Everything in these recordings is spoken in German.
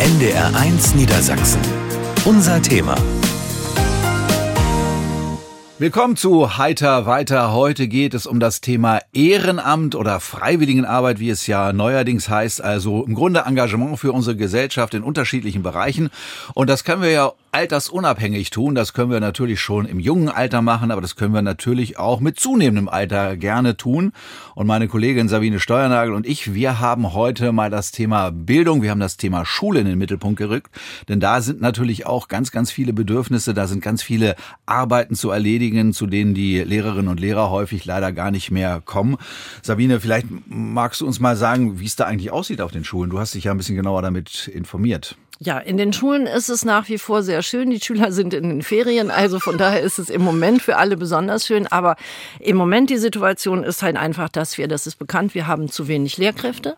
NDR1 Niedersachsen. Unser Thema. Willkommen zu Heiter weiter. Heute geht es um das Thema Ehrenamt oder Freiwilligenarbeit, wie es ja neuerdings heißt. Also im Grunde Engagement für unsere Gesellschaft in unterschiedlichen Bereichen. Und das können wir ja altersunabhängig tun. Das können wir natürlich schon im jungen Alter machen, aber das können wir natürlich auch mit zunehmendem Alter gerne tun. Und meine Kollegin Sabine Steuernagel und ich, wir haben heute mal das Thema Bildung, wir haben das Thema Schule in den Mittelpunkt gerückt, denn da sind natürlich auch ganz, ganz viele Bedürfnisse, da sind ganz viele Arbeiten zu erledigen, zu denen die Lehrerinnen und Lehrer häufig leider gar nicht mehr kommen. Sabine, vielleicht magst du uns mal sagen, wie es da eigentlich aussieht auf den Schulen. Du hast dich ja ein bisschen genauer damit informiert. Ja, in den Schulen ist es nach wie vor sehr schön. Die Schüler sind in den Ferien, also von daher ist es im Moment für alle besonders schön. Aber im Moment die Situation ist halt einfach, dass wir, das ist bekannt, wir haben zu wenig Lehrkräfte.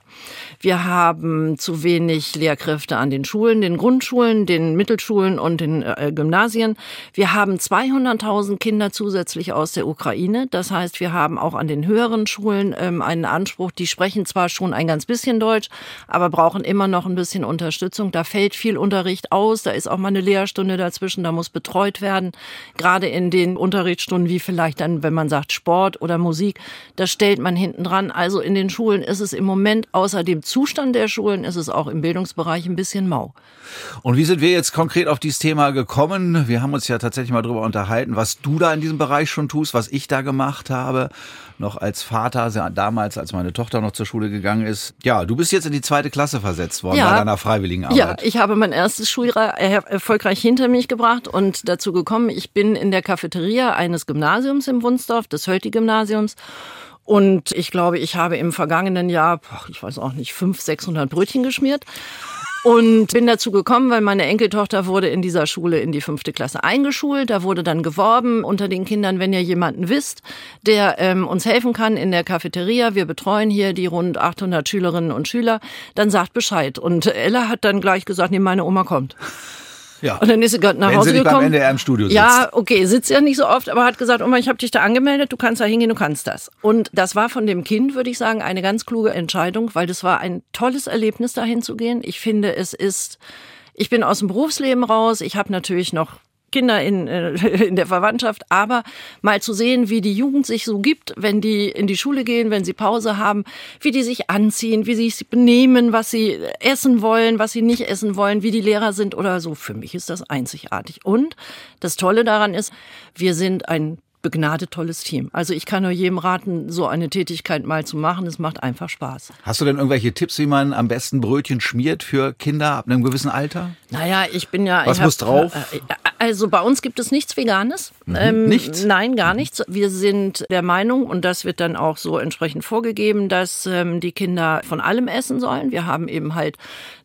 Wir haben zu wenig Lehrkräfte an den Schulen, den Grundschulen, den Mittelschulen und den äh, Gymnasien. Wir haben 200.000 Kinder zusätzlich aus der Ukraine. Das heißt, wir haben auch an den höheren Schulen ähm, einen Anspruch. Die sprechen zwar schon ein ganz bisschen Deutsch, aber brauchen immer noch ein bisschen Unterstützung. Da fällt viel Unterricht aus, da ist auch mal eine Lehrstunde dazwischen, da muss betreut werden. Gerade in den Unterrichtsstunden, wie vielleicht dann, wenn man sagt Sport oder Musik, das stellt man hinten dran. Also in den Schulen ist es im Moment, außer dem Zustand der Schulen, ist es auch im Bildungsbereich ein bisschen mau. Und wie sind wir jetzt konkret auf dieses Thema gekommen? Wir haben uns ja tatsächlich mal darüber unterhalten, was du da in diesem Bereich schon tust, was ich da gemacht habe noch als Vater, damals, als meine Tochter noch zur Schule gegangen ist. Ja, du bist jetzt in die zweite Klasse versetzt worden ja. bei deiner freiwilligen Arbeit. Ja, ich habe mein erstes Schuljahr erfolgreich hinter mich gebracht und dazu gekommen, ich bin in der Cafeteria eines Gymnasiums im Wunsdorf, des Hölti-Gymnasiums. Und ich glaube, ich habe im vergangenen Jahr, ich weiß auch nicht, 500, 600 Brötchen geschmiert. Und bin dazu gekommen, weil meine Enkeltochter wurde in dieser Schule in die fünfte Klasse eingeschult. Da wurde dann geworben unter den Kindern, wenn ihr jemanden wisst, der ähm, uns helfen kann in der Cafeteria. Wir betreuen hier die rund 800 Schülerinnen und Schüler. Dann sagt Bescheid. Und Ella hat dann gleich gesagt, nee, meine Oma kommt. Ja. Und dann ist sie gerade nach Wenn Hause sie gekommen. Beim NDR im Studio sitzt. Ja, okay, sitzt ja nicht so oft, aber hat gesagt, Oma, ich habe dich da angemeldet, du kannst da hingehen, du kannst das. Und das war von dem Kind, würde ich sagen, eine ganz kluge Entscheidung, weil das war ein tolles Erlebnis, dahin zu gehen. Ich finde, es ist ich bin aus dem Berufsleben raus. Ich habe natürlich noch Kinder in, äh, in der Verwandtschaft, aber mal zu sehen, wie die Jugend sich so gibt, wenn die in die Schule gehen, wenn sie Pause haben, wie die sich anziehen, wie sie sich benehmen, was sie essen wollen, was sie nicht essen wollen, wie die Lehrer sind oder so. Für mich ist das einzigartig. Und das Tolle daran ist, wir sind ein begnadet tolles Team. Also ich kann nur jedem raten, so eine Tätigkeit mal zu machen. Es macht einfach Spaß. Hast du denn irgendwelche Tipps, wie man am besten Brötchen schmiert für Kinder ab einem gewissen Alter? Naja, ich bin ja. Was muss hab, drauf? Äh, also bei uns gibt es nichts Veganes. Mhm. Ähm, nichts? Nein, gar nichts. Wir sind der Meinung, und das wird dann auch so entsprechend vorgegeben, dass ähm, die Kinder von allem essen sollen. Wir haben eben halt,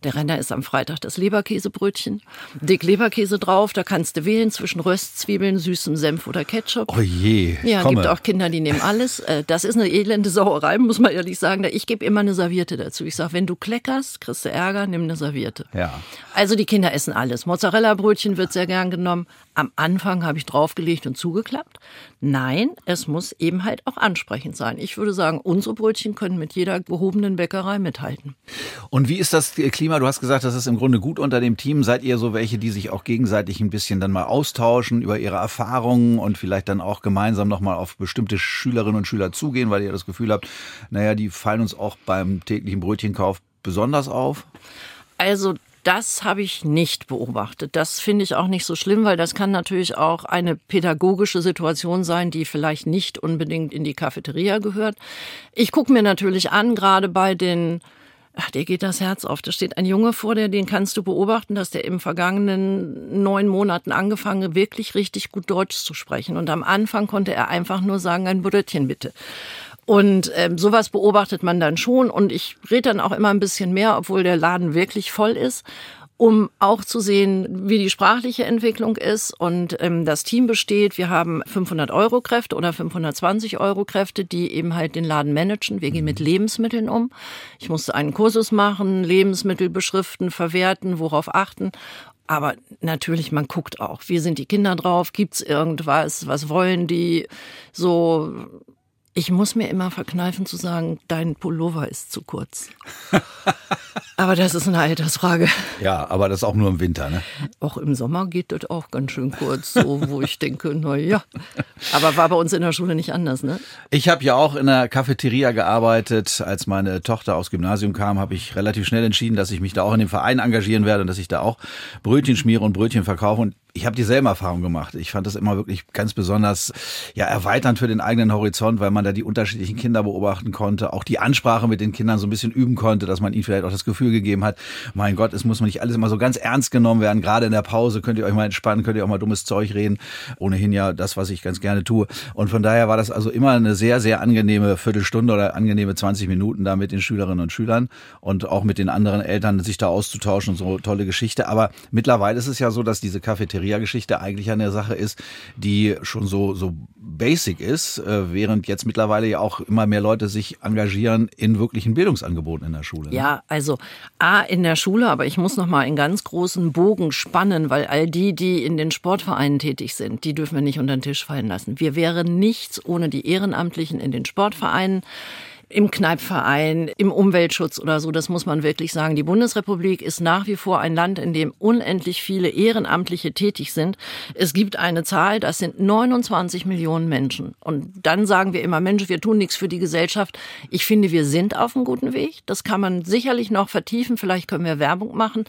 der Renner ist am Freitag das Leberkäsebrötchen. Dick Leberkäse drauf, da kannst du wählen zwischen Röstzwiebeln, süßem Senf oder Ketchup. Oh je. Ja, komme. gibt auch Kinder, die nehmen alles. Äh, das ist eine elende Sauerei, muss man ehrlich sagen. Ich gebe immer eine Serviette dazu. Ich sage, wenn du kleckerst, kriegst du Ärger, nimm eine Serviette. Ja. Also die Kinder essen alles. Mozzarella-Brötchen wird sehr gern genommen. Am Anfang habe ich draufgelegt und zugeklappt. Nein, es muss eben halt auch ansprechend sein. Ich würde sagen, unsere Brötchen können mit jeder gehobenen Bäckerei mithalten. Und wie ist das Klima? Du hast gesagt, das ist im Grunde gut unter dem Team. Seid ihr so welche, die sich auch gegenseitig ein bisschen dann mal austauschen über ihre Erfahrungen und vielleicht dann auch gemeinsam nochmal auf bestimmte Schülerinnen und Schüler zugehen, weil ihr das Gefühl habt, naja, die fallen uns auch beim täglichen Brötchenkauf besonders auf? Also das habe ich nicht beobachtet. Das finde ich auch nicht so schlimm, weil das kann natürlich auch eine pädagogische Situation sein, die vielleicht nicht unbedingt in die Cafeteria gehört. Ich gucke mir natürlich an, gerade bei den Ach, dir geht das Herz auf. Da steht ein Junge vor dir, den kannst du beobachten, dass der im vergangenen neun Monaten angefangen, wirklich richtig gut Deutsch zu sprechen. Und am Anfang konnte er einfach nur sagen, ein Brötchen bitte. Und ähm, sowas beobachtet man dann schon. Und ich rede dann auch immer ein bisschen mehr, obwohl der Laden wirklich voll ist um auch zu sehen, wie die sprachliche Entwicklung ist. Und ähm, das Team besteht, wir haben 500 Euro Kräfte oder 520 Euro Kräfte, die eben halt den Laden managen. Wir gehen mit Lebensmitteln um. Ich musste einen Kursus machen, Lebensmittel beschriften, verwerten, worauf achten. Aber natürlich, man guckt auch, wie sind die Kinder drauf, gibt's irgendwas, was wollen die so Ich muss mir immer verkneifen zu sagen, dein Pullover ist zu kurz. aber das ist eine Altersfrage. Ja, aber das auch nur im Winter, ne? Auch im Sommer geht das auch ganz schön kurz, so wo ich denke, na ja. Aber war bei uns in der Schule nicht anders, ne? Ich habe ja auch in der Cafeteria gearbeitet. Als meine Tochter aufs Gymnasium kam, habe ich relativ schnell entschieden, dass ich mich da auch in dem Verein engagieren werde und dass ich da auch Brötchen schmiere und Brötchen verkaufe. Und ich habe dieselbe Erfahrung gemacht. Ich fand das immer wirklich ganz besonders ja erweiternd für den eigenen Horizont, weil man da die unterschiedlichen Kinder beobachten konnte, auch die Ansprache mit den Kindern so ein bisschen üben konnte, dass man ihnen vielleicht auch das Gefühl gegeben hat, mein Gott, es muss man nicht alles immer so ganz ernst genommen werden. Gerade in der Pause könnt ihr euch mal entspannen, könnt ihr auch mal dummes Zeug reden. Ohnehin ja das, was ich ganz gerne tue. Und von daher war das also immer eine sehr, sehr angenehme Viertelstunde oder angenehme 20 Minuten da mit den Schülerinnen und Schülern und auch mit den anderen Eltern sich da auszutauschen und so tolle Geschichte. Aber mittlerweile ist es ja so, dass diese Cafeteria Cafeteria-Geschichte eigentlich eine Sache ist, die schon so, so basic ist, äh, während jetzt mittlerweile ja auch immer mehr Leute sich engagieren in wirklichen Bildungsangeboten in der Schule. Ne? Ja, also A in der Schule, aber ich muss noch mal einen ganz großen Bogen spannen, weil all die, die in den Sportvereinen tätig sind, die dürfen wir nicht unter den Tisch fallen lassen. Wir wären nichts ohne die Ehrenamtlichen in den Sportvereinen im Kneipverein, im Umweltschutz oder so. Das muss man wirklich sagen. Die Bundesrepublik ist nach wie vor ein Land, in dem unendlich viele Ehrenamtliche tätig sind. Es gibt eine Zahl, das sind 29 Millionen Menschen. Und dann sagen wir immer, Mensch, wir tun nichts für die Gesellschaft. Ich finde, wir sind auf einem guten Weg. Das kann man sicherlich noch vertiefen. Vielleicht können wir Werbung machen.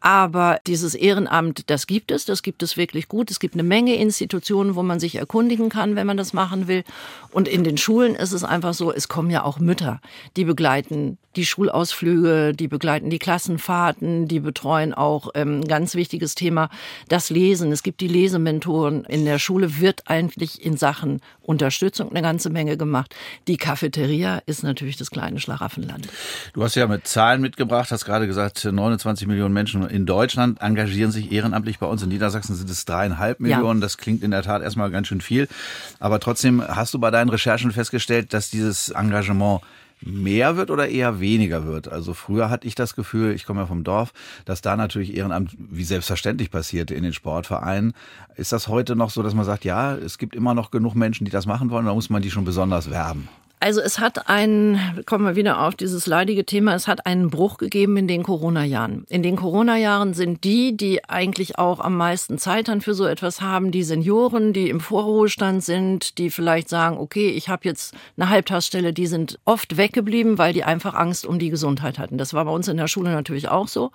Aber dieses Ehrenamt, das gibt es. Das gibt es wirklich gut. Es gibt eine Menge Institutionen, wo man sich erkundigen kann, wenn man das machen will. Und in den Schulen ist es einfach so, es kommen ja auch Mütter, die begleiten die Schulausflüge, die begleiten die Klassenfahrten, die betreuen auch ähm, ganz wichtiges Thema das Lesen. Es gibt die Lesementoren. In der Schule wird eigentlich in Sachen Unterstützung eine ganze Menge gemacht. Die Cafeteria ist natürlich das kleine Schlaraffenland. Du hast ja mit Zahlen mitgebracht, hast gerade gesagt, 29 Millionen Menschen in Deutschland engagieren sich ehrenamtlich. Bei uns in Niedersachsen sind es dreieinhalb Millionen. Ja. Das klingt in der Tat erstmal ganz schön viel. Aber trotzdem hast du bei deinen Recherchen festgestellt, dass dieses Engagement mehr wird oder eher weniger wird. Also früher hatte ich das Gefühl, ich komme ja vom Dorf, dass da natürlich Ehrenamt wie selbstverständlich passierte in den Sportvereinen. Ist das heute noch so, dass man sagt, ja, es gibt immer noch genug Menschen, die das machen wollen, da muss man die schon besonders werben? Also es hat einen, kommen wir wieder auf dieses leidige Thema, es hat einen Bruch gegeben in den Corona-Jahren. In den Corona-Jahren sind die, die eigentlich auch am meisten Zeit dann für so etwas haben, die Senioren, die im Vorruhestand sind, die vielleicht sagen, okay, ich habe jetzt eine Halbtagsstelle, die sind oft weggeblieben, weil die einfach Angst um die Gesundheit hatten. Das war bei uns in der Schule natürlich auch so.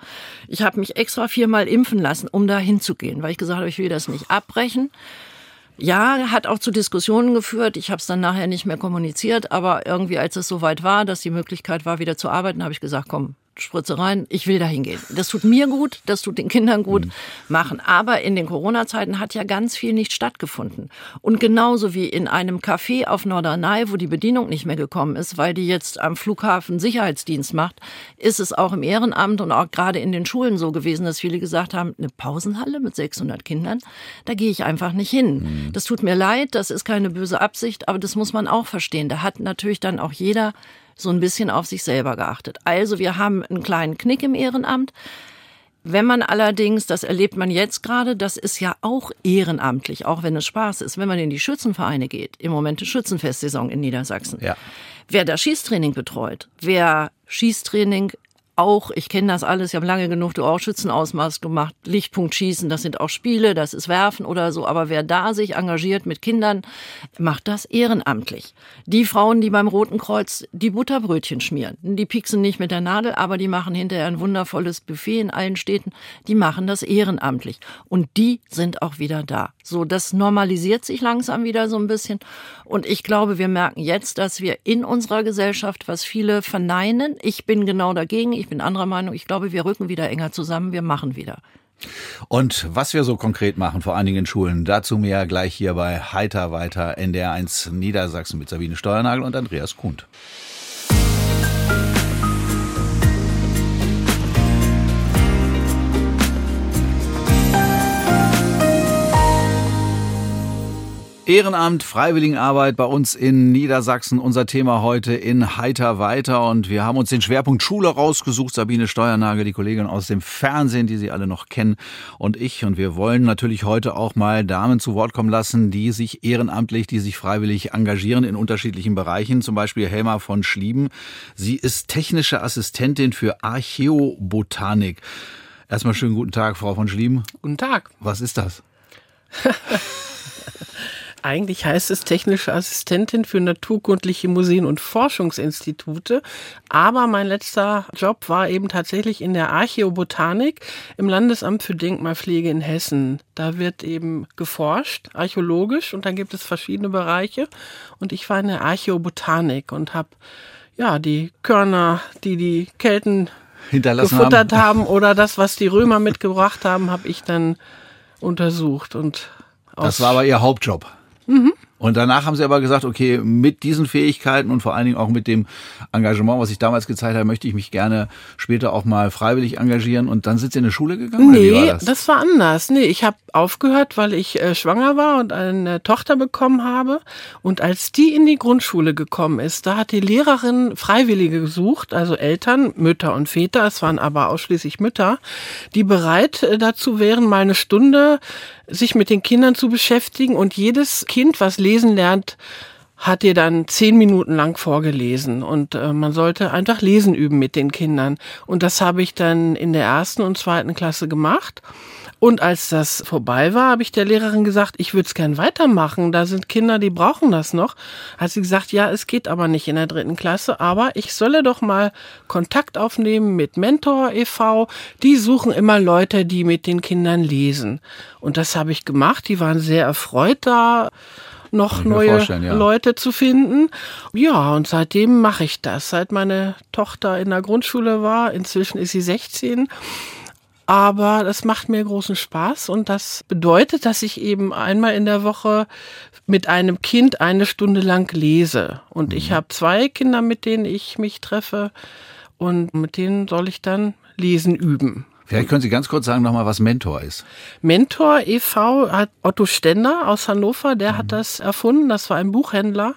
Ich habe mich extra viermal impfen lassen, um da hinzugehen, weil ich gesagt habe, ich will das nicht abbrechen. Ja, hat auch zu Diskussionen geführt. Ich habe es dann nachher nicht mehr kommuniziert, aber irgendwie, als es soweit war, dass die Möglichkeit war, wieder zu arbeiten, habe ich gesagt, komm, Spritze rein, ich will da hingehen. Das tut mir gut, das tut den Kindern gut, mhm. machen. Aber in den Corona-Zeiten hat ja ganz viel nicht stattgefunden. Und genauso wie in einem Café auf Norderney, wo die Bedienung nicht mehr gekommen ist, weil die jetzt am Flughafen Sicherheitsdienst macht, ist es auch im Ehrenamt und auch gerade in den Schulen so gewesen, dass viele gesagt haben, eine Pausenhalle mit 600 Kindern, da gehe ich einfach nicht hin. Mhm. Das tut mir leid, das ist keine böse Absicht, aber das muss man auch verstehen. Da hat natürlich dann auch jeder so ein bisschen auf sich selber geachtet. Also wir haben einen kleinen Knick im Ehrenamt. Wenn man allerdings, das erlebt man jetzt gerade, das ist ja auch ehrenamtlich, auch wenn es Spaß ist, wenn man in die Schützenvereine geht, im Moment ist Schützenfestsaison in Niedersachsen. Ja. Wer da Schießtraining betreut, wer Schießtraining auch, ich kenne das alles, ich habe lange genug du auch Schützenausmaß gemacht, Lichtpunkt schießen, das sind auch Spiele, das ist Werfen oder so, aber wer da sich engagiert mit Kindern, macht das ehrenamtlich. Die Frauen, die beim Roten Kreuz die Butterbrötchen schmieren, die pieksen nicht mit der Nadel, aber die machen hinterher ein wundervolles Buffet in allen Städten, die machen das ehrenamtlich und die sind auch wieder da. So, das normalisiert sich langsam wieder so ein bisschen und ich glaube, wir merken jetzt, dass wir in unserer Gesellschaft, was viele verneinen, ich bin genau dagegen, ich bin anderer Meinung. Ich glaube, wir rücken wieder enger zusammen. Wir machen wieder. Und was wir so konkret machen, vor einigen Schulen, dazu mehr gleich hier bei Heiter weiter NDR1 Niedersachsen mit Sabine Steuernagel und Andreas Kuhnt. Ehrenamt, Freiwilligenarbeit bei uns in Niedersachsen. Unser Thema heute in Heiter weiter. Und wir haben uns den Schwerpunkt Schule rausgesucht. Sabine Steuernagel, die Kollegin aus dem Fernsehen, die Sie alle noch kennen, und ich. Und wir wollen natürlich heute auch mal Damen zu Wort kommen lassen, die sich ehrenamtlich, die sich freiwillig engagieren in unterschiedlichen Bereichen. Zum Beispiel Helma von Schlieben. Sie ist technische Assistentin für Archäobotanik. Erstmal schönen guten Tag, Frau von Schlieben. Guten Tag. Was ist das? Eigentlich heißt es technische Assistentin für naturkundliche Museen und Forschungsinstitute. Aber mein letzter Job war eben tatsächlich in der Archäobotanik im Landesamt für Denkmalpflege in Hessen. Da wird eben geforscht, archäologisch, und dann gibt es verschiedene Bereiche. Und ich war in der Archäobotanik und habe ja die Körner, die die Kelten gefuttert haben. haben oder das, was die Römer mitgebracht haben, habe ich dann untersucht und das war aber Ihr Hauptjob. Mhm. Und danach haben sie aber gesagt, okay, mit diesen Fähigkeiten und vor allen Dingen auch mit dem Engagement, was ich damals gezeigt habe, möchte ich mich gerne später auch mal freiwillig engagieren. Und dann sind sie in eine Schule gegangen? Nee, war das? das? war anders. Nee, ich habe aufgehört, weil ich äh, schwanger war und eine Tochter bekommen habe. Und als die in die Grundschule gekommen ist, da hat die Lehrerin Freiwillige gesucht, also Eltern, Mütter und Väter, es waren aber ausschließlich Mütter, die bereit äh, dazu wären, mal eine Stunde sich mit den Kindern zu beschäftigen und jedes Kind, was lesen lernt, hat ihr dann zehn Minuten lang vorgelesen und äh, man sollte einfach lesen üben mit den Kindern. Und das habe ich dann in der ersten und zweiten Klasse gemacht. Und als das vorbei war, habe ich der Lehrerin gesagt, ich würde es gern weitermachen. Da sind Kinder, die brauchen das noch. Hat sie gesagt, ja, es geht aber nicht in der dritten Klasse, aber ich solle doch mal Kontakt aufnehmen mit Mentor e.V. Die suchen immer Leute, die mit den Kindern lesen. Und das habe ich gemacht. Die waren sehr erfreut da noch neue ja. Leute zu finden. Ja, und seitdem mache ich das. Seit meine Tochter in der Grundschule war, inzwischen ist sie 16, aber das macht mir großen Spaß und das bedeutet, dass ich eben einmal in der Woche mit einem Kind eine Stunde lang lese. Und ich mhm. habe zwei Kinder, mit denen ich mich treffe und mit denen soll ich dann lesen üben. Vielleicht können Sie ganz kurz sagen nochmal, was Mentor ist. Mentor e.V. hat Otto Stender aus Hannover, der mhm. hat das erfunden. Das war ein Buchhändler.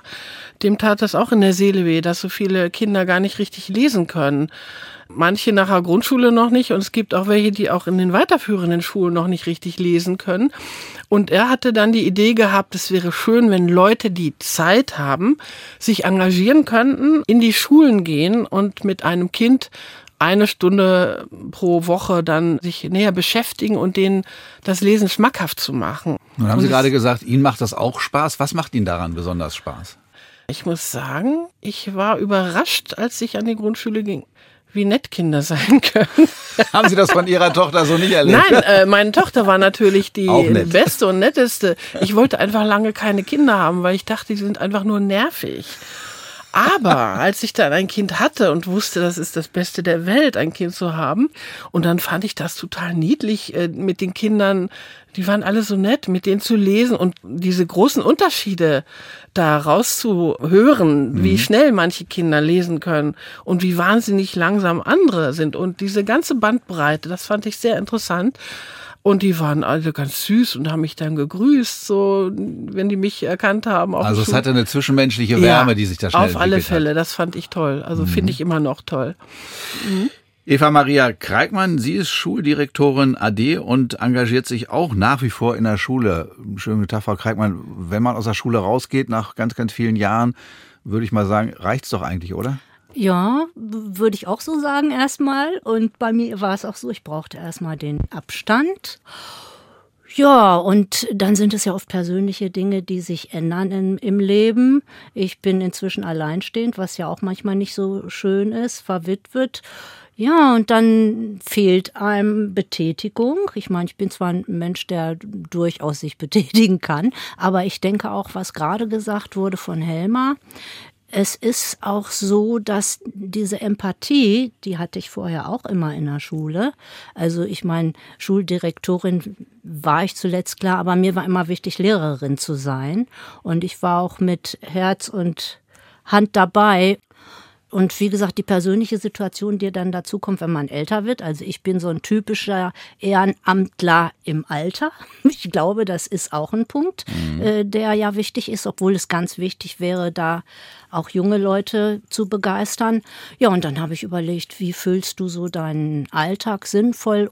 Dem tat das auch in der Seele weh, dass so viele Kinder gar nicht richtig lesen können manche nach der Grundschule noch nicht und es gibt auch welche, die auch in den weiterführenden Schulen noch nicht richtig lesen können. Und er hatte dann die Idee gehabt, es wäre schön, wenn Leute, die Zeit haben, sich engagieren könnten, in die Schulen gehen und mit einem Kind eine Stunde pro Woche dann sich näher beschäftigen und denen das Lesen schmackhaft zu machen. Nun haben Sie gerade gesagt, Ihnen macht das auch Spaß. Was macht Ihnen daran besonders Spaß? Ich muss sagen, ich war überrascht, als ich an die Grundschule ging wie nett Kinder sein können. Haben Sie das von Ihrer Tochter so nicht erlebt? Nein, äh, meine Tochter war natürlich die beste und netteste. Ich wollte einfach lange keine Kinder haben, weil ich dachte, die sind einfach nur nervig. Aber als ich dann ein Kind hatte und wusste, das ist das Beste der Welt, ein Kind zu haben, und dann fand ich das total niedlich, äh, mit den Kindern, die waren alle so nett, mit denen zu lesen und diese großen Unterschiede da rauszuhören, mhm. wie schnell manche Kinder lesen können und wie wahnsinnig langsam andere sind. Und diese ganze Bandbreite, das fand ich sehr interessant. Und die waren alle ganz süß und haben mich dann gegrüßt, so wenn die mich erkannt haben. also es hatte eine zwischenmenschliche Wärme, ja, die sich da schnell Auf alle Fälle, hat. das fand ich toll. Also mhm. finde ich immer noch toll. Mhm. Eva Maria Kreikmann, sie ist Schuldirektorin AD und engagiert sich auch nach wie vor in der Schule. Schönen Tag, Frau Kreikmann. Wenn man aus der Schule rausgeht nach ganz, ganz vielen Jahren, würde ich mal sagen, reicht's doch eigentlich, oder? Ja, würde ich auch so sagen erstmal. Und bei mir war es auch so, ich brauchte erstmal den Abstand. Ja, und dann sind es ja oft persönliche Dinge, die sich ändern in, im Leben. Ich bin inzwischen alleinstehend, was ja auch manchmal nicht so schön ist, verwitwet. Ja, und dann fehlt einem Betätigung. Ich meine, ich bin zwar ein Mensch, der durchaus sich betätigen kann, aber ich denke auch, was gerade gesagt wurde von Helma, es ist auch so, dass diese Empathie, die hatte ich vorher auch immer in der Schule. Also ich meine, Schuldirektorin war ich zuletzt klar, aber mir war immer wichtig, Lehrerin zu sein. Und ich war auch mit Herz und Hand dabei. Und wie gesagt, die persönliche Situation, die dann dazu kommt, wenn man älter wird. Also ich bin so ein typischer Ehrenamtler im Alter. Ich glaube, das ist auch ein Punkt, mhm. äh, der ja wichtig ist, obwohl es ganz wichtig wäre, da auch junge Leute zu begeistern. Ja, und dann habe ich überlegt, wie füllst du so deinen Alltag sinnvoll?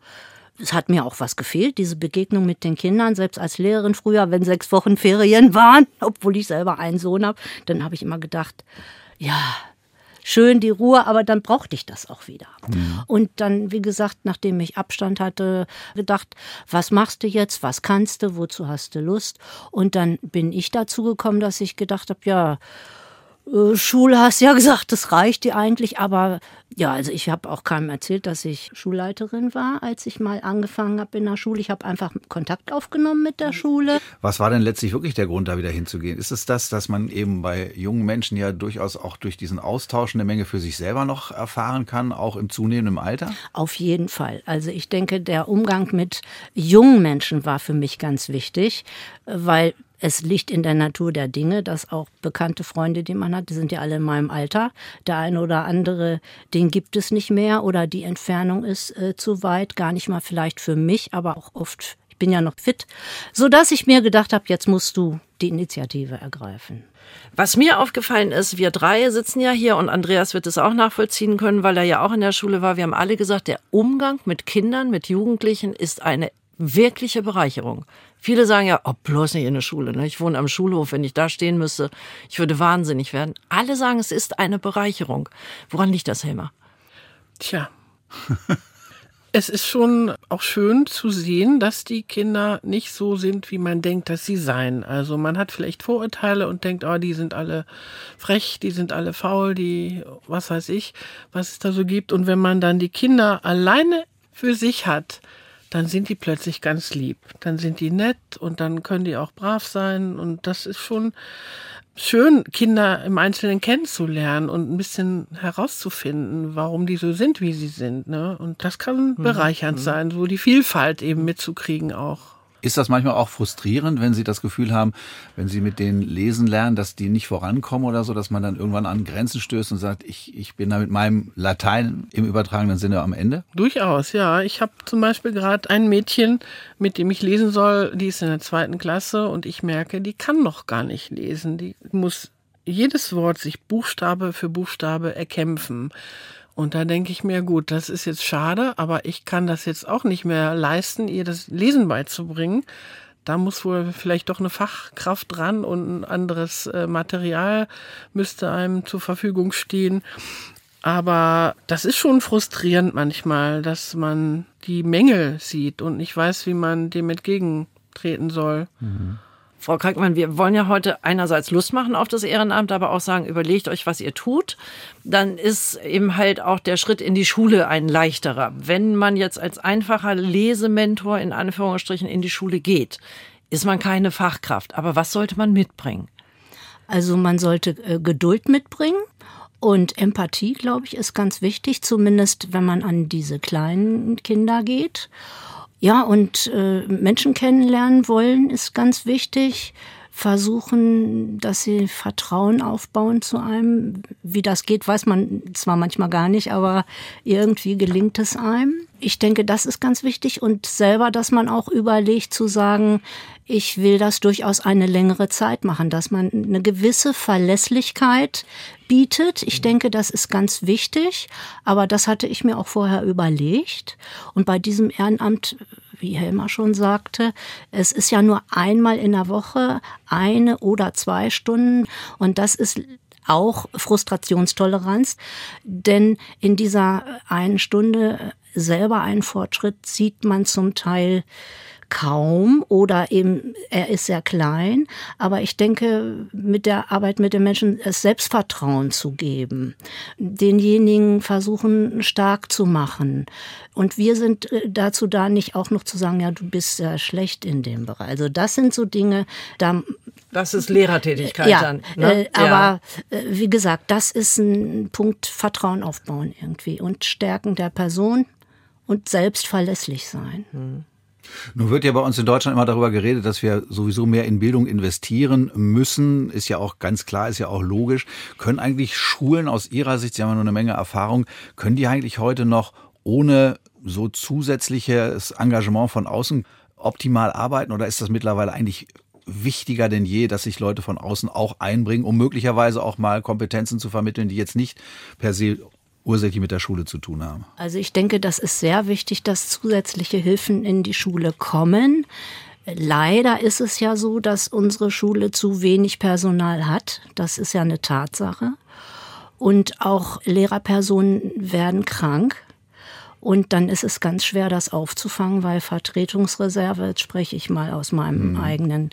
es hat mir auch was gefehlt, diese Begegnung mit den Kindern, selbst als Lehrerin früher, wenn sechs Wochen Ferien waren, obwohl ich selber einen Sohn habe, dann habe ich immer gedacht, ja, schön die Ruhe, aber dann brauchte ich das auch wieder. Mhm. Und dann, wie gesagt, nachdem ich Abstand hatte, gedacht, was machst du jetzt, was kannst du, wozu hast du Lust? Und dann bin ich dazu gekommen, dass ich gedacht habe, ja, Schule hast ja gesagt, das reicht dir eigentlich, aber ja, also ich habe auch keinem erzählt, dass ich Schulleiterin war, als ich mal angefangen habe in der Schule. Ich habe einfach Kontakt aufgenommen mit der Schule. Was war denn letztlich wirklich der Grund, da wieder hinzugehen? Ist es das, dass man eben bei jungen Menschen ja durchaus auch durch diesen Austausch eine Menge für sich selber noch erfahren kann, auch im zunehmenden Alter? Auf jeden Fall. Also ich denke, der Umgang mit jungen Menschen war für mich ganz wichtig, weil es liegt in der Natur der Dinge, dass auch bekannte Freunde, die man hat, die sind ja alle in meinem Alter. Der eine oder andere, den gibt es nicht mehr oder die Entfernung ist äh, zu weit, gar nicht mal vielleicht für mich, aber auch oft, ich bin ja noch fit, so dass ich mir gedacht habe, jetzt musst du die Initiative ergreifen. Was mir aufgefallen ist, wir drei sitzen ja hier und Andreas wird es auch nachvollziehen können, weil er ja auch in der Schule war. Wir haben alle gesagt, der Umgang mit Kindern, mit Jugendlichen ist eine wirkliche Bereicherung. Viele sagen ja, oh, bloß nicht in der Schule. Ne? Ich wohne am Schulhof, wenn ich da stehen müsste, ich würde wahnsinnig werden. Alle sagen, es ist eine Bereicherung. Woran liegt das, Helmer? Tja. es ist schon auch schön zu sehen, dass die Kinder nicht so sind, wie man denkt, dass sie seien. Also man hat vielleicht Vorurteile und denkt, oh, die sind alle frech, die sind alle faul, die, was weiß ich, was es da so gibt. Und wenn man dann die Kinder alleine für sich hat, dann sind die plötzlich ganz lieb. Dann sind die nett und dann können die auch brav sein. Und das ist schon schön, Kinder im Einzelnen kennenzulernen und ein bisschen herauszufinden, warum die so sind, wie sie sind. Ne? Und das kann mhm. bereichernd mhm. sein, so die Vielfalt eben mitzukriegen auch. Ist das manchmal auch frustrierend, wenn Sie das Gefühl haben, wenn Sie mit denen lesen lernen, dass die nicht vorankommen oder so, dass man dann irgendwann an Grenzen stößt und sagt, ich, ich bin da mit meinem Latein im übertragenen Sinne am Ende? Durchaus, ja. Ich habe zum Beispiel gerade ein Mädchen, mit dem ich lesen soll, die ist in der zweiten Klasse und ich merke, die kann noch gar nicht lesen. Die muss jedes Wort sich Buchstabe für Buchstabe erkämpfen. Und da denke ich mir, gut, das ist jetzt schade, aber ich kann das jetzt auch nicht mehr leisten, ihr das Lesen beizubringen. Da muss wohl vielleicht doch eine Fachkraft dran und ein anderes äh, Material müsste einem zur Verfügung stehen. Aber das ist schon frustrierend manchmal, dass man die Mängel sieht und nicht weiß, wie man dem entgegentreten soll. Mhm. Frau Kalkmann, wir wollen ja heute einerseits Lust machen auf das Ehrenamt, aber auch sagen, überlegt euch, was ihr tut. Dann ist eben halt auch der Schritt in die Schule ein leichterer. Wenn man jetzt als einfacher Lesementor in Anführungsstrichen in die Schule geht, ist man keine Fachkraft. Aber was sollte man mitbringen? Also man sollte äh, Geduld mitbringen. Und Empathie, glaube ich, ist ganz wichtig, zumindest wenn man an diese kleinen Kinder geht. Ja, und äh, Menschen kennenlernen wollen ist ganz wichtig. Versuchen, dass sie Vertrauen aufbauen zu einem. Wie das geht, weiß man zwar manchmal gar nicht, aber irgendwie gelingt es einem. Ich denke, das ist ganz wichtig und selber, dass man auch überlegt zu sagen, ich will das durchaus eine längere Zeit machen, dass man eine gewisse Verlässlichkeit bietet. Ich denke, das ist ganz wichtig, aber das hatte ich mir auch vorher überlegt. Und bei diesem Ehrenamt, wie Helma schon sagte, es ist ja nur einmal in der Woche eine oder zwei Stunden und das ist auch Frustrationstoleranz, denn in dieser einen Stunde selber einen Fortschritt sieht man zum Teil kaum oder eben er ist sehr klein. Aber ich denke, mit der Arbeit mit den Menschen es Selbstvertrauen zu geben, denjenigen versuchen stark zu machen. Und wir sind äh, dazu da, nicht auch noch zu sagen, ja, du bist ja schlecht in dem Bereich. Also das sind so Dinge, da das ist Lehrertätigkeit ja, dann. Ne? Äh, aber äh, wie gesagt, das ist ein Punkt Vertrauen aufbauen irgendwie und Stärken der Person und selbst verlässlich sein. Hm. Nun wird ja bei uns in Deutschland immer darüber geredet, dass wir sowieso mehr in Bildung investieren müssen. Ist ja auch ganz klar, ist ja auch logisch. Können eigentlich Schulen aus Ihrer Sicht, Sie haben ja nur eine Menge Erfahrung, können die eigentlich heute noch ohne so zusätzliches Engagement von außen optimal arbeiten oder ist das mittlerweile eigentlich wichtiger denn je, dass sich Leute von außen auch einbringen, um möglicherweise auch mal Kompetenzen zu vermitteln, die jetzt nicht per se ursächlich mit der Schule zu tun haben? Also ich denke, das ist sehr wichtig, dass zusätzliche Hilfen in die Schule kommen. Leider ist es ja so, dass unsere Schule zu wenig Personal hat. Das ist ja eine Tatsache. Und auch Lehrerpersonen werden krank. Und dann ist es ganz schwer, das aufzufangen, weil Vertretungsreserve, jetzt spreche ich mal aus meinem mhm. eigenen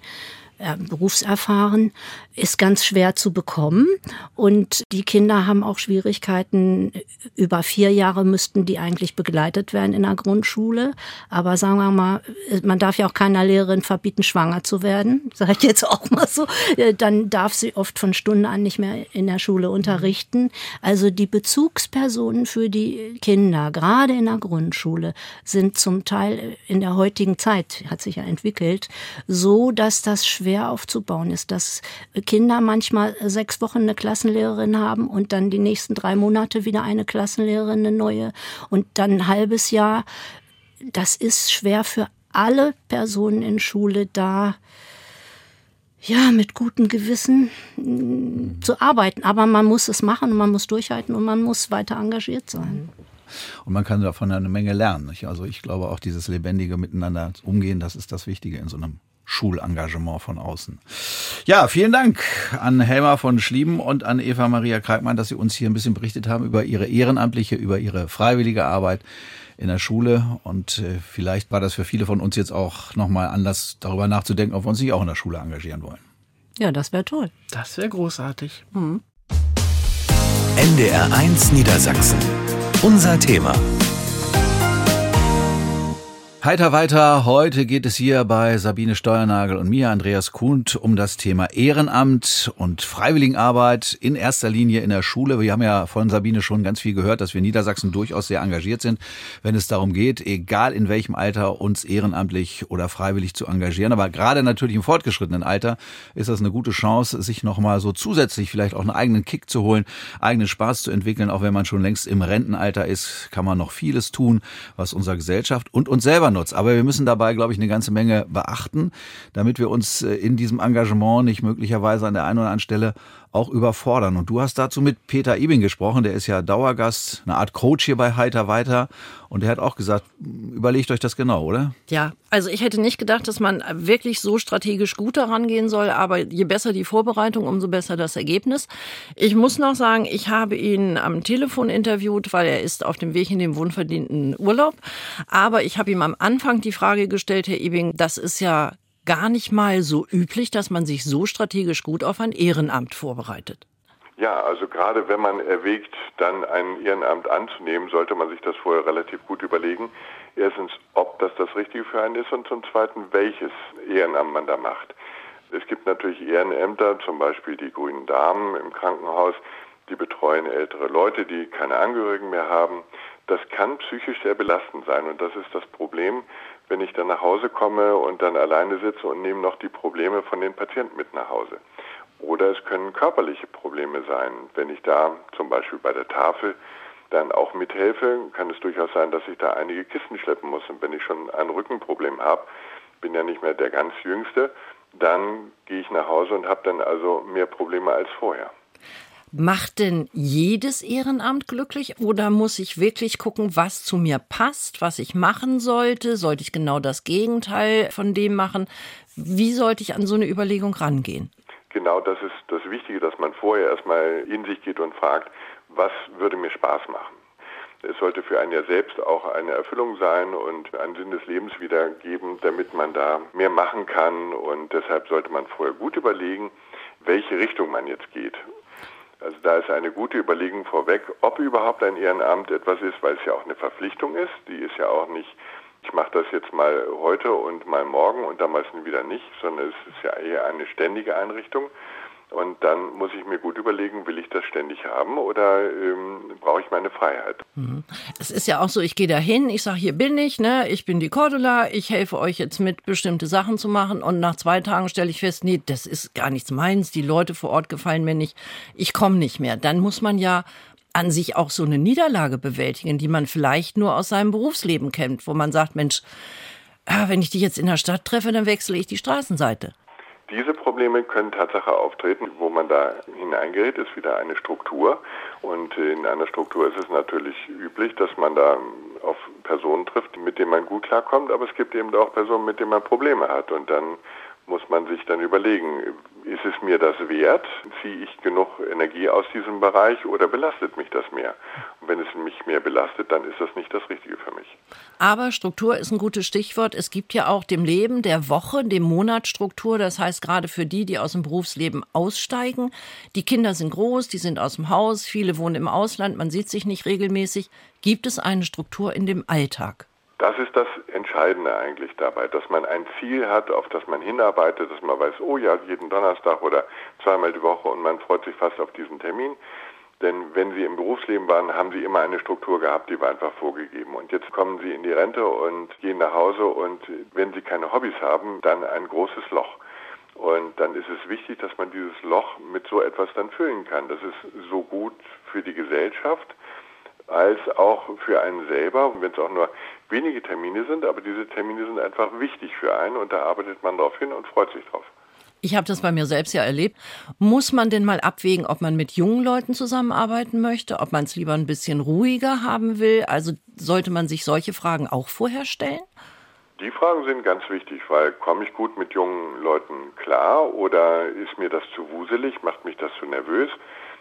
berufserfahren, ist ganz schwer zu bekommen. Und die Kinder haben auch Schwierigkeiten. Über vier Jahre müssten die eigentlich begleitet werden in der Grundschule. Aber sagen wir mal, man darf ja auch keiner Lehrerin verbieten, schwanger zu werden. Sage ich jetzt auch mal so. Äh, dann darf sie oft von Stunde an nicht mehr in der Schule unterrichten. Also die Bezugspersonen für die Kinder, gerade in der Grundschule, sind zum Teil in der heutigen Zeit, hat sich ja entwickelt, so, dass das schwer schwer aufzubauen ist, dass Kinder manchmal sechs Wochen eine Klassenlehrerin haben und dann die nächsten drei Monate wieder eine Klassenlehrerin, eine neue und dann ein halbes Jahr. Das ist schwer für alle Personen in Schule da, ja, mit gutem Gewissen mm, zu arbeiten. Aber man muss es machen und man muss durchhalten und man muss weiter engagiert sein. Und man kann davon eine Menge lernen. Also ich glaube auch dieses lebendige Miteinander umgehen, das ist das Wichtige in so einem Schulengagement von außen. Ja, vielen Dank an Helma von Schlieben und an Eva Maria Kalkmann, dass Sie uns hier ein bisschen berichtet haben über Ihre ehrenamtliche, über Ihre freiwillige Arbeit in der Schule. Und äh, vielleicht war das für viele von uns jetzt auch nochmal Anlass, darüber nachzudenken, ob wir uns nicht auch in der Schule engagieren wollen. Ja, das wäre toll. Das wäre großartig. Mhm. NDR 1 Niedersachsen. Unser Thema. Heiter weiter. Heute geht es hier bei Sabine Steuernagel und mir, Andreas Kuhnt, um das Thema Ehrenamt und Freiwilligenarbeit in erster Linie in der Schule. Wir haben ja von Sabine schon ganz viel gehört, dass wir in Niedersachsen durchaus sehr engagiert sind, wenn es darum geht, egal in welchem Alter uns ehrenamtlich oder freiwillig zu engagieren. Aber gerade natürlich im fortgeschrittenen Alter ist das eine gute Chance, sich nochmal so zusätzlich vielleicht auch einen eigenen Kick zu holen, eigenen Spaß zu entwickeln. Auch wenn man schon längst im Rentenalter ist, kann man noch vieles tun, was unserer Gesellschaft und uns selber nutzt. Aber wir müssen dabei, glaube ich, eine ganze Menge beachten, damit wir uns äh, in diesem Engagement nicht möglicherweise an der einen oder anderen Stelle auch überfordern. Und du hast dazu mit Peter Ibing gesprochen, der ist ja Dauergast, eine Art Coach hier bei Heiter weiter. Und der hat auch gesagt, überlegt euch das genau, oder? Ja, also ich hätte nicht gedacht, dass man wirklich so strategisch gut daran gehen soll, aber je besser die Vorbereitung, umso besser das Ergebnis. Ich muss noch sagen, ich habe ihn am Telefon interviewt, weil er ist auf dem Weg in den wohnverdienten Urlaub. Aber ich habe ihm am Anfang die Frage gestellt, Herr Ibing, das ist ja gar nicht mal so üblich, dass man sich so strategisch gut auf ein Ehrenamt vorbereitet. Ja, also gerade wenn man erwägt, dann ein Ehrenamt anzunehmen, sollte man sich das vorher relativ gut überlegen. Erstens, ob das das Richtige für einen ist und zum Zweiten, welches Ehrenamt man da macht. Es gibt natürlich Ehrenämter, zum Beispiel die Grünen Damen im Krankenhaus, die betreuen ältere Leute, die keine Angehörigen mehr haben. Das kann psychisch sehr belastend sein und das ist das Problem, wenn ich dann nach Hause komme und dann alleine sitze und nehme noch die Probleme von den Patienten mit nach Hause. Oder es können körperliche Probleme sein. Wenn ich da zum Beispiel bei der Tafel dann auch mithelfe, kann es durchaus sein, dass ich da einige Kisten schleppen muss. Und wenn ich schon ein Rückenproblem habe, bin ja nicht mehr der ganz Jüngste, dann gehe ich nach Hause und habe dann also mehr Probleme als vorher. Macht denn jedes Ehrenamt glücklich oder muss ich wirklich gucken, was zu mir passt, was ich machen sollte? Sollte ich genau das Gegenteil von dem machen? Wie sollte ich an so eine Überlegung rangehen? Genau das ist das Wichtige, dass man vorher erstmal in sich geht und fragt, was würde mir Spaß machen? Es sollte für einen ja selbst auch eine Erfüllung sein und einen Sinn des Lebens wiedergeben, damit man da mehr machen kann. Und deshalb sollte man vorher gut überlegen, welche Richtung man jetzt geht. Also da ist eine gute Überlegung vorweg, ob überhaupt ein Ehrenamt etwas ist, weil es ja auch eine Verpflichtung ist. Die ist ja auch nicht, ich mache das jetzt mal heute und mal morgen und damals wieder nicht, sondern es ist ja eher eine ständige Einrichtung. Und dann muss ich mir gut überlegen, will ich das ständig haben oder ähm, brauche ich meine Freiheit? Mhm. Es ist ja auch so, ich gehe da hin, ich sage, hier bin ich, ne, ich bin die Cordula, ich helfe euch jetzt mit, bestimmte Sachen zu machen und nach zwei Tagen stelle ich fest, nee, das ist gar nichts meins, die Leute vor Ort gefallen mir nicht, ich komme nicht mehr. Dann muss man ja an sich auch so eine Niederlage bewältigen, die man vielleicht nur aus seinem Berufsleben kennt, wo man sagt, Mensch, ah, wenn ich die jetzt in der Stadt treffe, dann wechsle ich die Straßenseite. Diese Probleme können Tatsache auftreten, wo man da hineingerät, ist wieder eine Struktur. Und in einer Struktur ist es natürlich üblich, dass man da auf Personen trifft, mit denen man gut klarkommt, aber es gibt eben auch Personen, mit denen man Probleme hat. Und dann muss man sich dann überlegen, ist es mir das wert? Ziehe ich genug Energie aus diesem Bereich oder belastet mich das mehr? Und wenn es mich mehr belastet, dann ist das nicht das Richtige für mich. Aber Struktur ist ein gutes Stichwort. Es gibt ja auch dem Leben der Woche, dem Monat Struktur. Das heißt, gerade für die, die aus dem Berufsleben aussteigen. Die Kinder sind groß, die sind aus dem Haus, viele wohnen im Ausland, man sieht sich nicht regelmäßig. Gibt es eine Struktur in dem Alltag? Das ist das Entscheidende eigentlich dabei, dass man ein Ziel hat, auf das man hinarbeitet, dass man weiß, oh ja, jeden Donnerstag oder zweimal die Woche und man freut sich fast auf diesen Termin. Denn wenn Sie im Berufsleben waren, haben Sie immer eine Struktur gehabt, die war einfach vorgegeben. Und jetzt kommen Sie in die Rente und gehen nach Hause und wenn Sie keine Hobbys haben, dann ein großes Loch. Und dann ist es wichtig, dass man dieses Loch mit so etwas dann füllen kann. Das ist so gut für die Gesellschaft, als auch für einen selber, wenn es auch nur wenige Termine sind, aber diese Termine sind einfach wichtig für einen und da arbeitet man darauf hin und freut sich drauf. Ich habe das bei mir selbst ja erlebt. Muss man denn mal abwägen, ob man mit jungen Leuten zusammenarbeiten möchte, ob man es lieber ein bisschen ruhiger haben will? Also sollte man sich solche Fragen auch vorher stellen? Die Fragen sind ganz wichtig, weil komme ich gut mit jungen Leuten klar oder ist mir das zu wuselig, macht mich das zu nervös?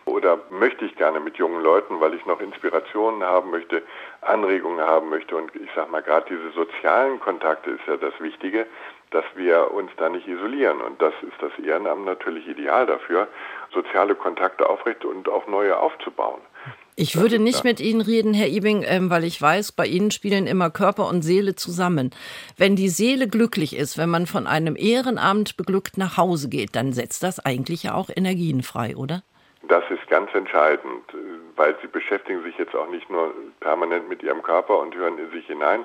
Oder möchte ich gerne mit jungen Leuten, weil ich noch Inspirationen haben möchte, Anregungen haben möchte. Und ich sage mal, gerade diese sozialen Kontakte ist ja das Wichtige, dass wir uns da nicht isolieren. Und das ist das Ehrenamt natürlich ideal dafür, soziale Kontakte aufrecht und auch neue aufzubauen. Ich würde nicht mit Ihnen reden, Herr Ibing, ähm, weil ich weiß, bei Ihnen spielen immer Körper und Seele zusammen. Wenn die Seele glücklich ist, wenn man von einem Ehrenamt beglückt nach Hause geht, dann setzt das eigentlich ja auch Energien frei, oder? Das ist ganz entscheidend, weil sie beschäftigen sich jetzt auch nicht nur permanent mit ihrem Körper und hören in sich hinein,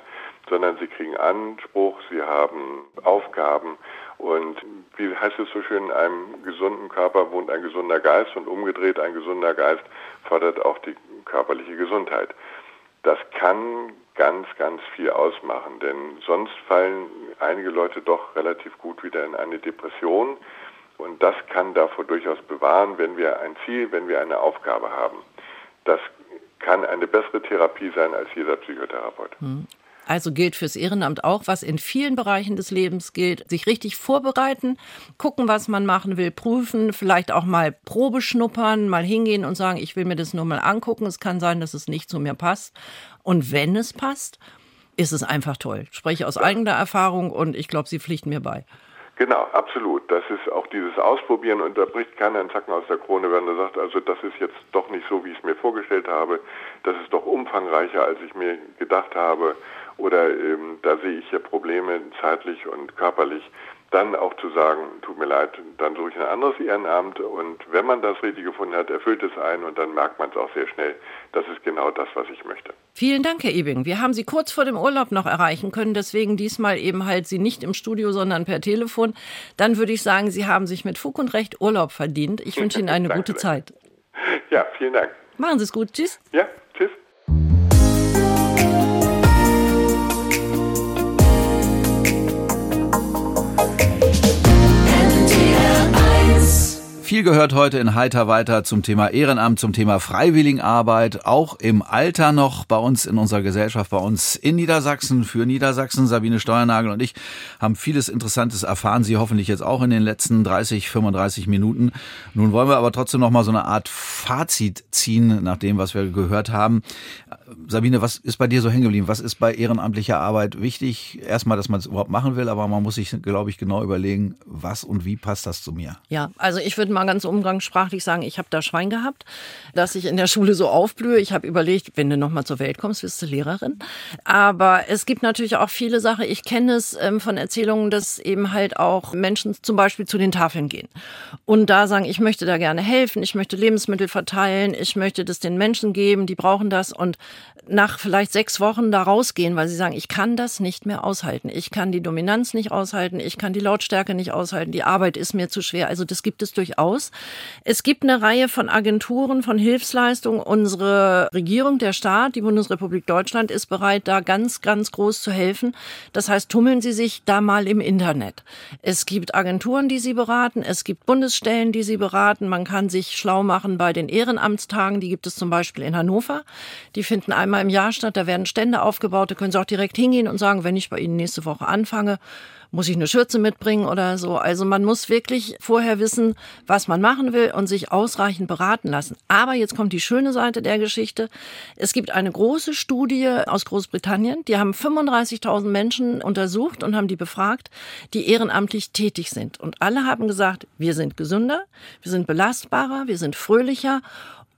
sondern sie kriegen Anspruch, sie haben Aufgaben und wie heißt es so schön, in einem gesunden Körper wohnt ein gesunder Geist und umgedreht ein gesunder Geist fördert auch die körperliche Gesundheit. Das kann ganz, ganz viel ausmachen, denn sonst fallen einige Leute doch relativ gut wieder in eine Depression und das kann davor durchaus bewahren, wenn wir ein Ziel, wenn wir eine Aufgabe haben. Das kann eine bessere Therapie sein als jeder Psychotherapeut. Hm. Also gilt fürs Ehrenamt auch, was in vielen Bereichen des Lebens gilt, sich richtig vorbereiten, gucken, was man machen will, prüfen, vielleicht auch mal Probe schnuppern, mal hingehen und sagen, ich will mir das nur mal angucken. Es kann sein, dass es nicht zu mir passt. Und wenn es passt, ist es einfach toll. Spreche aus eigener Erfahrung und ich glaube, Sie pflichten mir bei. Genau, absolut. Das ist auch dieses Ausprobieren und da bricht keiner einen Zacken aus der Krone, wenn er sagt, also das ist jetzt doch nicht so, wie ich es mir vorgestellt habe. Das ist doch umfangreicher, als ich mir gedacht habe. Oder ähm, da sehe ich ja Probleme zeitlich und körperlich dann auch zu sagen, tut mir leid, dann suche ich ein anderes Ehrenamt und wenn man das richtig gefunden hat, erfüllt es ein und dann merkt man es auch sehr schnell, das ist genau das, was ich möchte. Vielen Dank, Herr Ebing. Wir haben Sie kurz vor dem Urlaub noch erreichen können, deswegen diesmal eben halt Sie nicht im Studio, sondern per Telefon. Dann würde ich sagen, Sie haben sich mit Fug und Recht Urlaub verdient. Ich wünsche Ihnen eine gute Zeit. Ja, vielen Dank. Machen Sie es gut. Tschüss. Ja, Viel gehört heute in Heiter weiter zum Thema Ehrenamt, zum Thema Freiwilligenarbeit, auch im Alter noch bei uns in unserer Gesellschaft, bei uns in Niedersachsen, für Niedersachsen. Sabine Steuernagel und ich haben vieles Interessantes erfahren, Sie hoffentlich jetzt auch in den letzten 30, 35 Minuten. Nun wollen wir aber trotzdem noch mal so eine Art Fazit ziehen nach dem, was wir gehört haben. Sabine, was ist bei dir so hängen geblieben? Was ist bei ehrenamtlicher Arbeit wichtig? Erstmal, dass man es überhaupt machen will, aber man muss sich, glaube ich, genau überlegen, was und wie passt das zu mir? Ja, also ich würde mal ganz umgangssprachlich sagen, ich habe da Schwein gehabt, dass ich in der Schule so aufblühe. Ich habe überlegt, wenn du nochmal zur Welt kommst, wirst du Lehrerin. Aber es gibt natürlich auch viele Sachen. Ich kenne es ähm, von Erzählungen, dass eben halt auch Menschen zum Beispiel zu den Tafeln gehen und da sagen, ich möchte da gerne helfen, ich möchte Lebensmittel verteilen, ich möchte das den Menschen geben, die brauchen das und nach vielleicht sechs Wochen da rausgehen, weil sie sagen, ich kann das nicht mehr aushalten. Ich kann die Dominanz nicht aushalten, ich kann die Lautstärke nicht aushalten, die Arbeit ist mir zu schwer. Also das gibt es durchaus. Es gibt eine Reihe von Agenturen, von Hilfsleistungen. Unsere Regierung, der Staat, die Bundesrepublik Deutschland ist bereit, da ganz, ganz groß zu helfen. Das heißt, tummeln Sie sich da mal im Internet. Es gibt Agenturen, die Sie beraten. Es gibt Bundesstellen, die Sie beraten. Man kann sich schlau machen bei den Ehrenamtstagen. Die gibt es zum Beispiel in Hannover. Die finden einmal im Jahr statt. Da werden Stände aufgebaut. Da können Sie auch direkt hingehen und sagen, wenn ich bei Ihnen nächste Woche anfange, muss ich eine Schürze mitbringen oder so. Also man muss wirklich vorher wissen, was man machen will und sich ausreichend beraten lassen. Aber jetzt kommt die schöne Seite der Geschichte. Es gibt eine große Studie aus Großbritannien. Die haben 35.000 Menschen untersucht und haben die befragt, die ehrenamtlich tätig sind. Und alle haben gesagt, wir sind gesünder, wir sind belastbarer, wir sind fröhlicher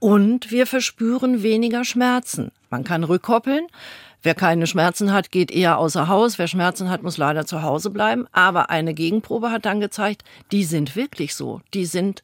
und wir verspüren weniger Schmerzen. Man kann rückkoppeln. Wer keine Schmerzen hat, geht eher außer Haus. Wer Schmerzen hat, muss leider zu Hause bleiben. Aber eine Gegenprobe hat dann gezeigt, die sind wirklich so. Die sind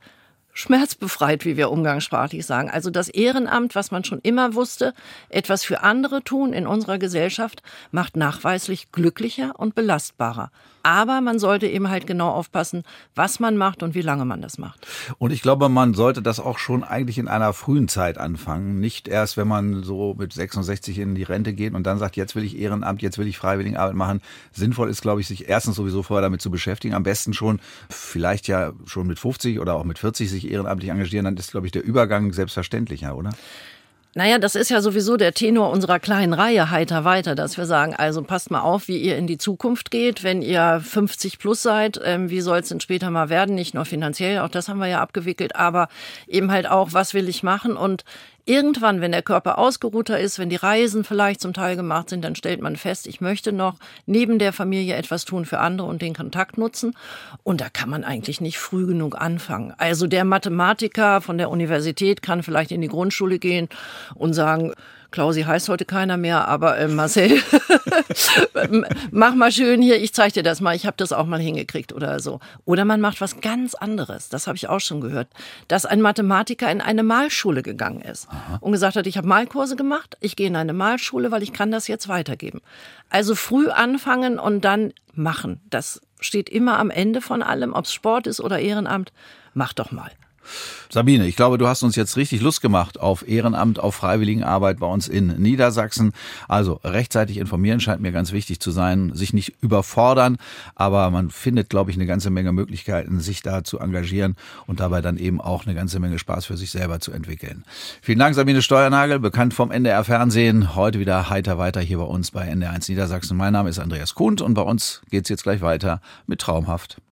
schmerzbefreit, wie wir umgangssprachlich sagen. Also das Ehrenamt, was man schon immer wusste, etwas für andere tun in unserer Gesellschaft, macht nachweislich glücklicher und belastbarer. Aber man sollte eben halt genau aufpassen, was man macht und wie lange man das macht. Und ich glaube, man sollte das auch schon eigentlich in einer frühen Zeit anfangen. Nicht erst, wenn man so mit 66 in die Rente geht und dann sagt, jetzt will ich Ehrenamt, jetzt will ich Freiwilligenarbeit machen. Sinnvoll ist, glaube ich, sich erstens sowieso vorher damit zu beschäftigen. Am besten schon, vielleicht ja schon mit 50 oder auch mit 40 sich ehrenamtlich engagieren. Dann ist, glaube ich, der Übergang selbstverständlicher, oder? Naja, das ist ja sowieso der Tenor unserer kleinen Reihe heiter weiter, dass wir sagen, also passt mal auf, wie ihr in die Zukunft geht. Wenn ihr 50 plus seid, ähm, wie soll es denn später mal werden? Nicht nur finanziell, auch das haben wir ja abgewickelt, aber eben halt auch, was will ich machen? Und Irgendwann, wenn der Körper ausgeruhter ist, wenn die Reisen vielleicht zum Teil gemacht sind, dann stellt man fest, ich möchte noch neben der Familie etwas tun für andere und den Kontakt nutzen. Und da kann man eigentlich nicht früh genug anfangen. Also der Mathematiker von der Universität kann vielleicht in die Grundschule gehen und sagen, Klausi heißt heute keiner mehr, aber äh, Marcel, mach mal schön hier, ich zeige dir das mal, ich habe das auch mal hingekriegt oder so. Oder man macht was ganz anderes, das habe ich auch schon gehört, dass ein Mathematiker in eine Malschule gegangen ist Aha. und gesagt hat, ich habe Malkurse gemacht, ich gehe in eine Malschule, weil ich kann das jetzt weitergeben. Also früh anfangen und dann machen. Das steht immer am Ende von allem, ob es Sport ist oder Ehrenamt. Mach doch mal. Sabine, ich glaube, du hast uns jetzt richtig Lust gemacht auf Ehrenamt, auf Freiwilligenarbeit bei uns in Niedersachsen. Also rechtzeitig informieren scheint mir ganz wichtig zu sein, sich nicht überfordern, aber man findet, glaube ich, eine ganze Menge Möglichkeiten, sich da zu engagieren und dabei dann eben auch eine ganze Menge Spaß für sich selber zu entwickeln. Vielen Dank, Sabine Steuernagel, bekannt vom NDR Fernsehen. Heute wieder heiter weiter hier bei uns bei NDR1 Niedersachsen. Mein Name ist Andreas Kuhnt und bei uns geht's jetzt gleich weiter mit Traumhaft.